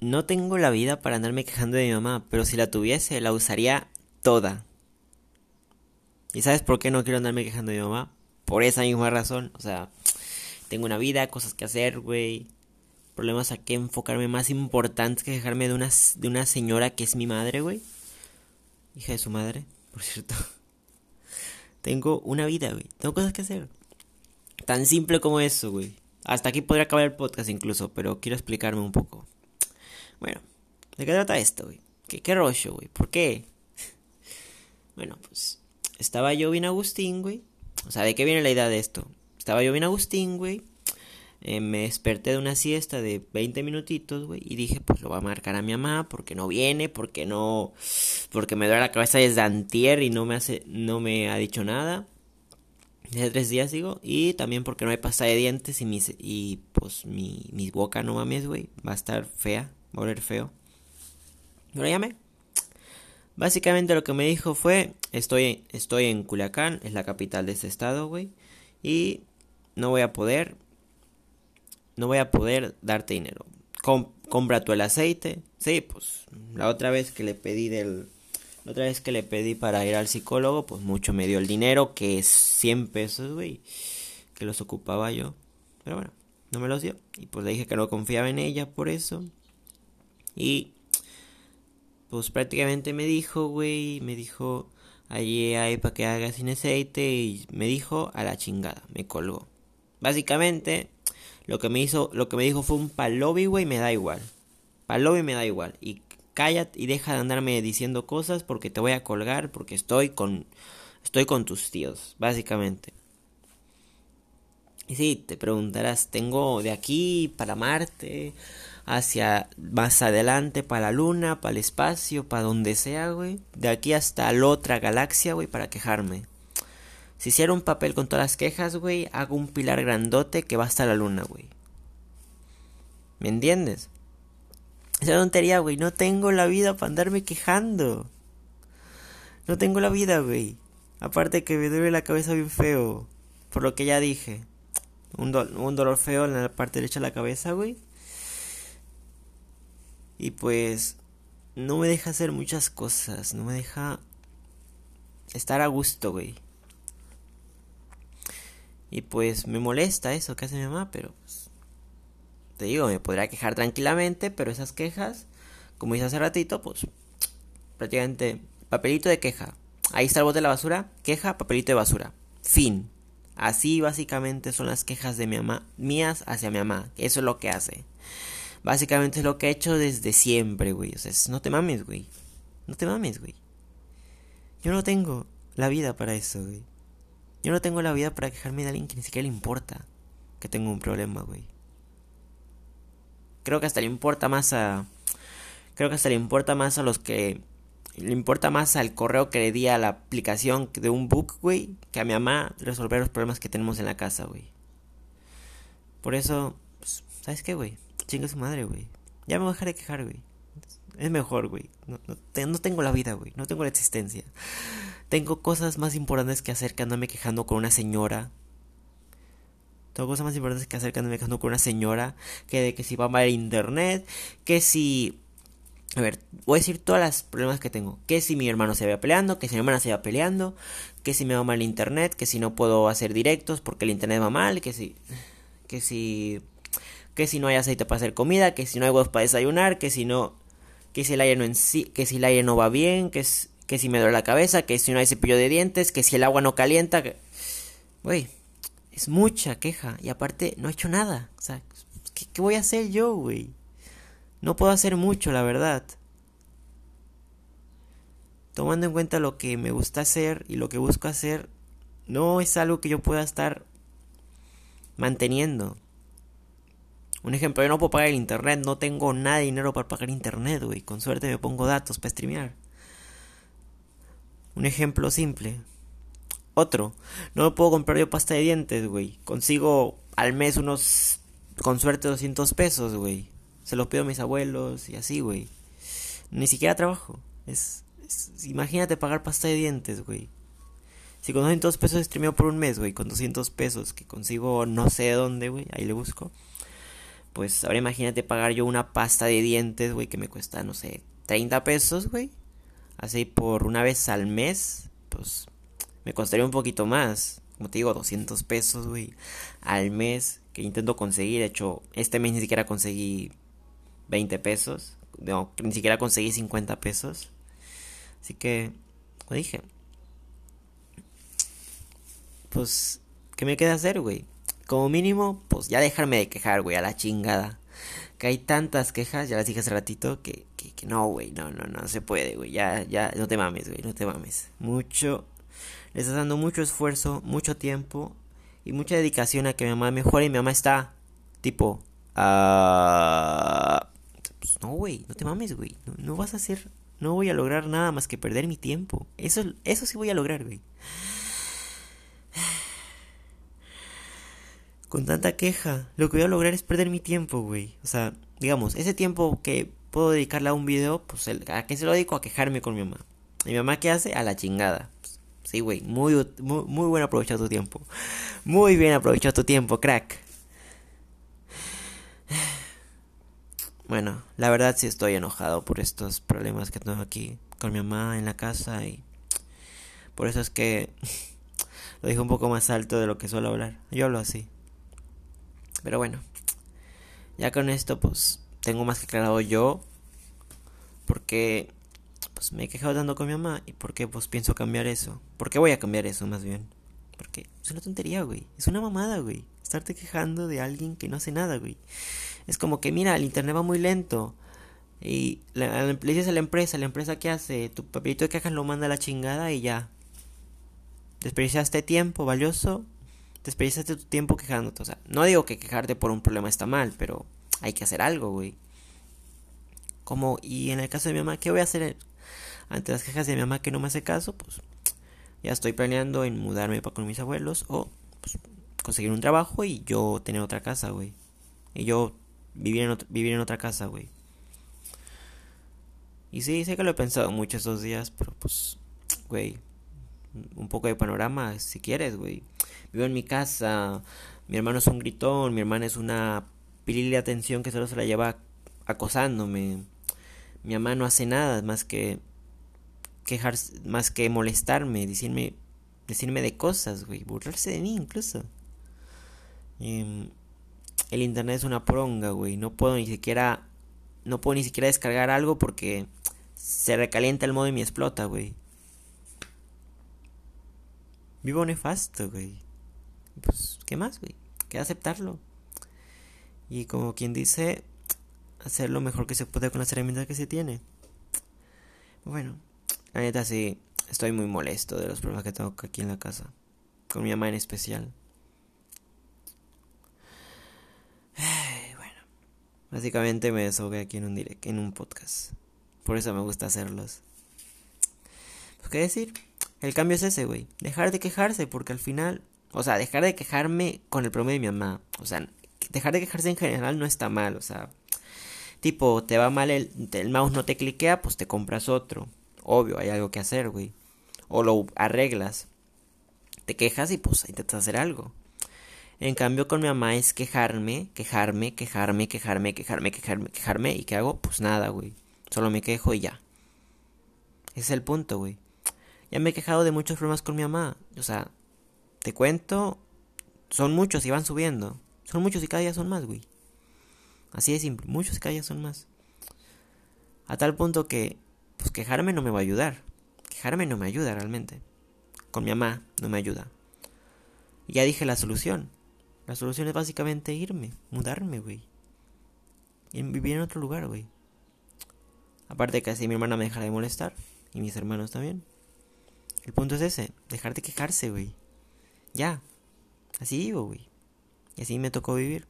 no tengo la vida para andarme quejando de mi mamá, pero si la tuviese, la usaría toda. ¿Y sabes por qué no quiero andarme quejando de mi mamá? Por esa misma razón. O sea, tengo una vida, cosas que hacer, güey. Problemas a qué enfocarme más importantes que quejarme de una, de una señora que es mi madre, güey. Hija de su madre, por cierto. tengo una vida, güey. Tengo cosas que hacer. Tan simple como eso, güey. Hasta aquí podría acabar el podcast incluso, pero quiero explicarme un poco. Bueno, ¿de qué trata esto, güey? ¿Qué, qué rollo, güey? ¿Por qué? bueno, pues estaba yo bien Agustín, güey. O sea, ¿de qué viene la idea de esto? Estaba yo bien Agustín, güey. Eh, me desperté de una siesta de 20 minutitos, güey, y dije, pues lo va a marcar a mi mamá porque no viene, porque no, porque me duele la cabeza desde antier y no me hace, no me ha dicho nada. Desde tres días digo, y también porque no hay pasta de dientes y mis, y pues mi, mi boca no mames, güey, va a estar fea, a oler feo. Yo lo llamé. Básicamente lo que me dijo fue, estoy, estoy en Culiacán, es la capital de este estado, güey, y no voy a poder, no voy a poder darte dinero. compra tú el aceite. Sí, pues la otra vez que le pedí del... La otra vez que le pedí para ir al psicólogo, pues mucho me dio el dinero, que es 100 pesos, güey, que los ocupaba yo. Pero bueno, no me los dio. Y pues le dije que no confiaba en ella por eso. Y pues prácticamente me dijo, güey, me dijo, allí hay para que haga sin aceite y me dijo a la chingada, me colgó. Básicamente, lo que me hizo, lo que me dijo fue un palobi, güey, me da igual. Palobi me da igual. Y cállate y deja de andarme diciendo cosas porque te voy a colgar porque estoy con estoy con tus tíos, básicamente. Y sí, te preguntarás, tengo de aquí para Marte, hacia más adelante para la luna, para el espacio, para donde sea, güey. De aquí hasta la otra galaxia, güey, para quejarme. Si hiciera un papel con todas las quejas, güey, hago un pilar grandote que va hasta la luna, güey. ¿Me entiendes? Esa tontería, güey. No tengo la vida para andarme quejando. No tengo la vida, güey. Aparte que me duele la cabeza bien feo. Por lo que ya dije. Un, un dolor feo en la parte derecha de la cabeza, güey. Y pues no me deja hacer muchas cosas. No me deja estar a gusto, güey. Y pues me molesta eso que hace mi mamá, pero pues, te digo, me podría quejar tranquilamente, pero esas quejas, como hice hace ratito, pues prácticamente papelito de queja. Ahí está el bote de la basura, queja, papelito de basura. Fin. Así básicamente son las quejas de mi mamá, mías hacia mi mamá. Eso es lo que hace. Básicamente es lo que he hecho desde siempre, güey. O sea, no te mames, güey. No te mames, güey. Yo no tengo la vida para eso, güey. Yo no tengo la vida para quejarme de alguien que ni siquiera le importa que tengo un problema, güey. Creo que hasta le importa más a... Creo que hasta le importa más a los que... Le importa más al correo que le di a la aplicación de un book, güey, que a mi mamá resolver los problemas que tenemos en la casa, güey. Por eso, pues, ¿sabes qué, güey? Chinga su madre, güey. Ya me voy a dejar de quejar, güey. Es mejor, güey. No, tengo la vida, güey. No tengo la existencia. Tengo cosas más importantes que hacer que andarme quejando con una señora. Tengo cosas más importantes que hacer que andarme quejando con una señora. Que de que si va mal internet. Que si... A ver, voy a decir todos los problemas que tengo. Que si mi hermano se va peleando, que si mi hermana se va peleando, que si me va mal el internet, que si no puedo hacer directos porque el internet va mal, que si... Que si... Que si no hay aceite para hacer comida, que si no hay huevos para desayunar, que si no... Que si el aire no en sí, que si el aire no va bien, que es que si me duele la cabeza, que si no hay cepillo de dientes, que si el agua no calienta. Güey, es mucha queja. Y aparte, no he hecho nada. O sea, ¿qué, qué voy a hacer yo, güey? No puedo hacer mucho, la verdad. Tomando en cuenta lo que me gusta hacer y lo que busco hacer, no es algo que yo pueda estar manteniendo. Un ejemplo, yo no puedo pagar el internet, no tengo nada de dinero para pagar internet, güey. Con suerte me pongo datos para streamear. Un ejemplo simple. Otro. No puedo comprar yo pasta de dientes, güey. Consigo al mes unos, con suerte, 200 pesos, güey. Se los pido a mis abuelos y así, güey. Ni siquiera trabajo. Es, imagínate pagar pasta de dientes, güey. Si con 200 pesos streameo por un mes, güey, con 200 pesos que consigo no sé dónde, güey, ahí le busco. Pues ahora imagínate pagar yo una pasta de dientes, güey, que me cuesta, no sé, 30 pesos, güey. Así por una vez al mes, pues me costaría un poquito más. Como te digo, 200 pesos, güey, al mes que intento conseguir. De hecho, este mes ni siquiera conseguí 20 pesos. No, ni siquiera conseguí 50 pesos. Así que, como dije, pues, ¿qué me queda hacer, güey? Como mínimo, pues ya dejarme de quejar, güey, a la chingada. Que hay tantas quejas, ya las dije hace ratito, que, que, que no, güey, no, no, no se puede, güey. Ya, ya, no te mames, güey, no te mames. Mucho, le estás dando mucho esfuerzo, mucho tiempo y mucha dedicación a que mi mamá mejore y mi mamá está, tipo, ah... Pues no, güey, no te mames, güey. No, no vas a hacer, no voy a lograr nada más que perder mi tiempo. Eso, eso sí voy a lograr, güey. Con tanta queja, lo que voy a lograr es perder mi tiempo, güey. O sea, digamos, ese tiempo que puedo dedicarle a un video, pues ¿a qué se lo dedico? A quejarme con mi mamá. ¿Y mi mamá qué hace? A la chingada. Pues, sí, güey, muy, muy, muy buen aprovechar tu tiempo. Muy bien aprovechado tu tiempo, crack. Bueno, la verdad sí estoy enojado por estos problemas que tengo aquí con mi mamá en la casa y por eso es que lo dije un poco más alto de lo que suelo hablar. Yo hablo así. Pero bueno, ya con esto pues tengo más que aclarado yo porque pues me he quejado tanto con mi mamá y porque pues pienso cambiar eso. ¿Por qué voy a cambiar eso más bien? Porque es una tontería, güey. Es una mamada, güey. Estarte quejando de alguien que no hace nada, güey. Es como que, mira, el internet va muy lento. Y le dices a la empresa, la empresa que hace, tu papelito de quejas lo manda a la chingada y ya. Desperdiciaste tiempo valioso desperdiciaste tu tiempo quejándote. O sea, no digo que quejarte por un problema está mal, pero hay que hacer algo, güey. Como, y en el caso de mi mamá, ¿qué voy a hacer ante las quejas de mi mamá que no me hace caso? Pues ya estoy planeando en mudarme para con mis abuelos o pues, conseguir un trabajo y yo tener otra casa, güey. Y yo vivir en, vivir en otra casa, güey. Y sí, sé que lo he pensado mucho estos días, pero pues, güey, un poco de panorama si quieres, güey vivo en mi casa, mi hermano es un gritón, mi hermana es una pilil de atención que solo se la lleva acosándome. Mi mamá no hace nada más que quejarse, más que molestarme, decirme, decirme de cosas, güey, burlarse de mí incluso. Em, el internet es una pronga, güey, no puedo ni siquiera, no puedo ni siquiera descargar algo porque se recalienta el modo y me explota, güey. Vivo nefasto, güey pues, ¿qué más, güey? Que aceptarlo. Y como quien dice, hacer lo mejor que se puede con las herramientas que se tiene. Bueno, la neta sí, estoy muy molesto de los problemas que tengo aquí en la casa. Con mi mamá en especial. bueno, básicamente me desahogué aquí en un direct, en un podcast. Por eso me gusta hacerlos. Pues, ¿Qué decir? El cambio es ese, güey. Dejar de quejarse, porque al final o sea, dejar de quejarme con el problema de mi mamá. O sea, dejar de quejarse en general no está mal. O sea, tipo, te va mal el, el mouse no te cliquea, pues te compras otro. Obvio, hay algo que hacer, güey. O lo arreglas. Te quejas y pues intentas hacer algo. En cambio con mi mamá es quejarme, quejarme, quejarme, quejarme, quejarme, quejarme, quejarme. ¿Y qué hago? Pues nada, güey. Solo me quejo y ya. Ese es el punto, güey. Ya me he quejado de muchos problemas con mi mamá. O sea, te cuento, son muchos y van subiendo. Son muchos y cada día son más, güey. Así de simple, muchos y cada día son más. A tal punto que, pues quejarme no me va a ayudar. Quejarme no me ayuda realmente. Con mi mamá no me ayuda. Ya dije la solución. La solución es básicamente irme, mudarme, güey. Vivir en otro lugar, güey. Aparte que así mi hermana me dejará de molestar. Y mis hermanos también. El punto es ese, dejar de quejarse, güey. Ya. Así vivo, güey. Y así me tocó vivir.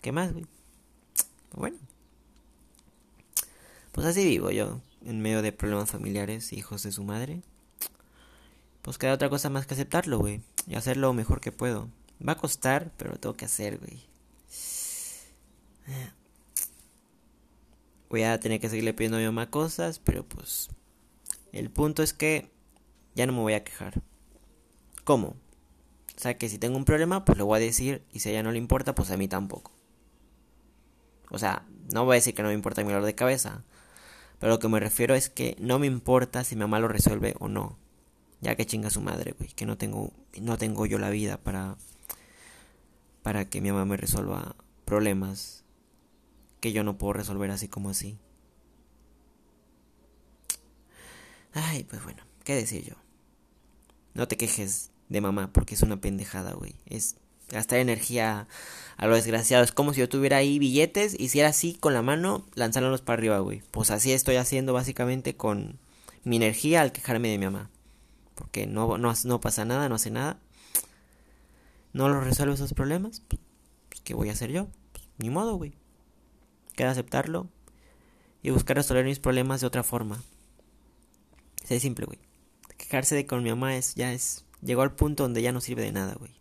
¿Qué más, güey? Bueno. Pues así vivo yo, en medio de problemas familiares, hijos de su madre. Pues queda otra cosa más que aceptarlo, güey. Y hacer lo mejor que puedo. Va a costar, pero lo tengo que hacer, güey. Voy a tener que seguirle pidiendo a mi mamá cosas, pero pues... El punto es que ya no me voy a quejar. ¿Cómo? O sea que si tengo un problema, pues lo voy a decir. Y si a ella no le importa, pues a mí tampoco. O sea, no voy a decir que no me importa mi dolor de cabeza. Pero lo que me refiero es que no me importa si mi mamá lo resuelve o no. Ya que chinga su madre, güey. Que no tengo, no tengo yo la vida para, para que mi mamá me resuelva problemas que yo no puedo resolver así como así. Ay, pues bueno, ¿qué decir yo? No te quejes de mamá porque es una pendejada, güey. Es gastar energía a lo desgraciado. Es como si yo tuviera ahí billetes, hiciera así con la mano, lanzándolos para arriba, güey. Pues así estoy haciendo básicamente con mi energía al quejarme de mi mamá. Porque no, no, no pasa nada, no hace nada. No lo resuelvo esos problemas. Pues, ¿Qué voy a hacer yo? Pues, ni modo, güey. Queda aceptarlo y buscar resolver mis problemas de otra forma. Es simple, güey. Quejarse de con mi mamá es ya es llegó al punto donde ya no sirve de nada, güey.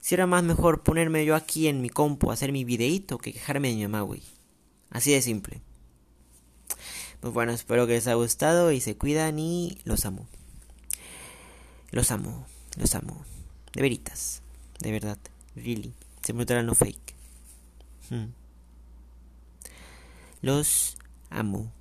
Si era más mejor ponerme yo aquí en mi compu a hacer mi videíto que quejarme de mi mamá, güey. Así de simple. Pues bueno, espero que les haya gustado y se cuidan y los amo. Los amo, los amo. De veritas, de verdad, really. Se me no fake. Hmm. Los amo.